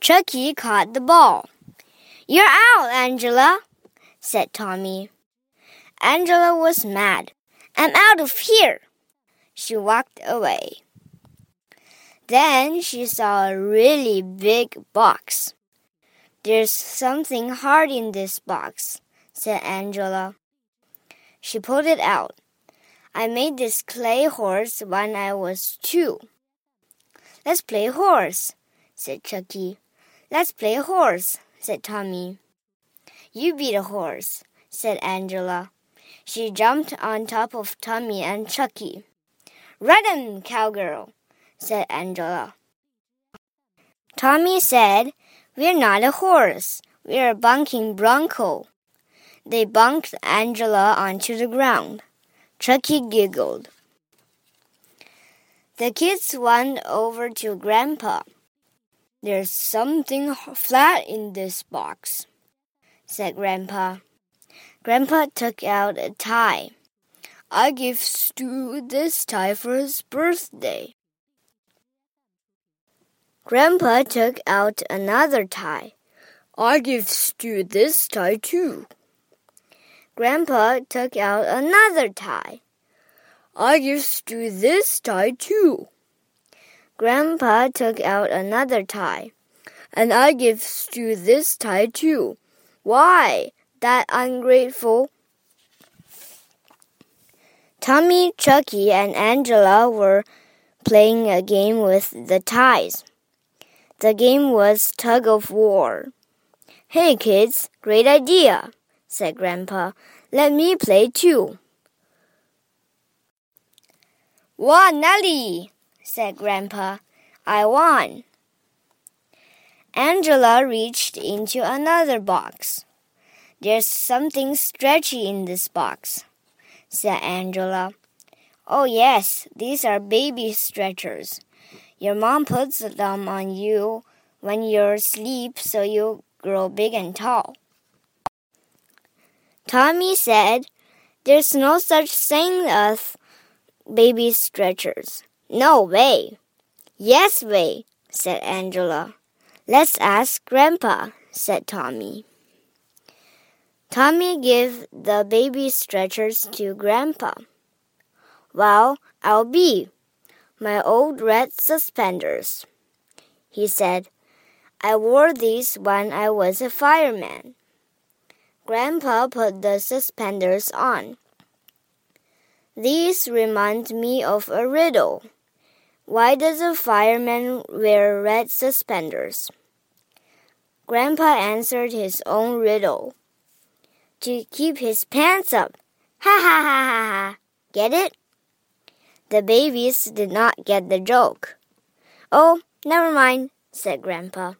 Chucky caught the ball. You're out, Angela, said Tommy. Angela was mad. I'm out of here. She walked away. Then she saw a really big box. There's something hard in this box, said Angela. She pulled it out. I made this clay horse when I was two. Let's play horse, said Chucky. Let's play a horse, said Tommy. You be the horse, said Angela. She jumped on top of Tommy and Chucky. Ride him, cowgirl, said Angela. Tommy said, We're not a horse. We're a bunking bronco. They bunked Angela onto the ground. Chucky giggled. The kids went over to Grandpa. There's something flat in this box, said Grandpa. Grandpa took out a tie. I give Stu this tie for his birthday. Grandpa took out another tie. I give Stu this tie too. Grandpa took out another tie. I give Stu this tie too. Grandpa took out another tie. And I give Stu this tie too. Why, that ungrateful. Tommy, Chucky, and Angela were playing a game with the ties. The game was tug of war. Hey kids, great idea, said Grandpa. Let me play too. Wow, Nellie, said Grandpa. I won. Angela reached into another box. There's something stretchy in this box, said Angela. Oh, yes, these are baby stretchers. Your mom puts them on you when you're asleep so you grow big and tall. Tommy said, There's no such thing as baby stretchers. No way. Yes way, said Angela. Let's ask Grandpa, said Tommy. Tommy gave the baby stretchers to Grandpa. Well, I'll be, my old red suspenders. He said, I wore these when I was a fireman. Grandpa put the suspenders on. These remind me of a riddle. Why does a fireman wear red suspenders? Grandpa answered his own riddle. To keep his pants up. Ha ha ha ha ha. Get it? The babies did not get the joke. Oh, never mind, said Grandpa.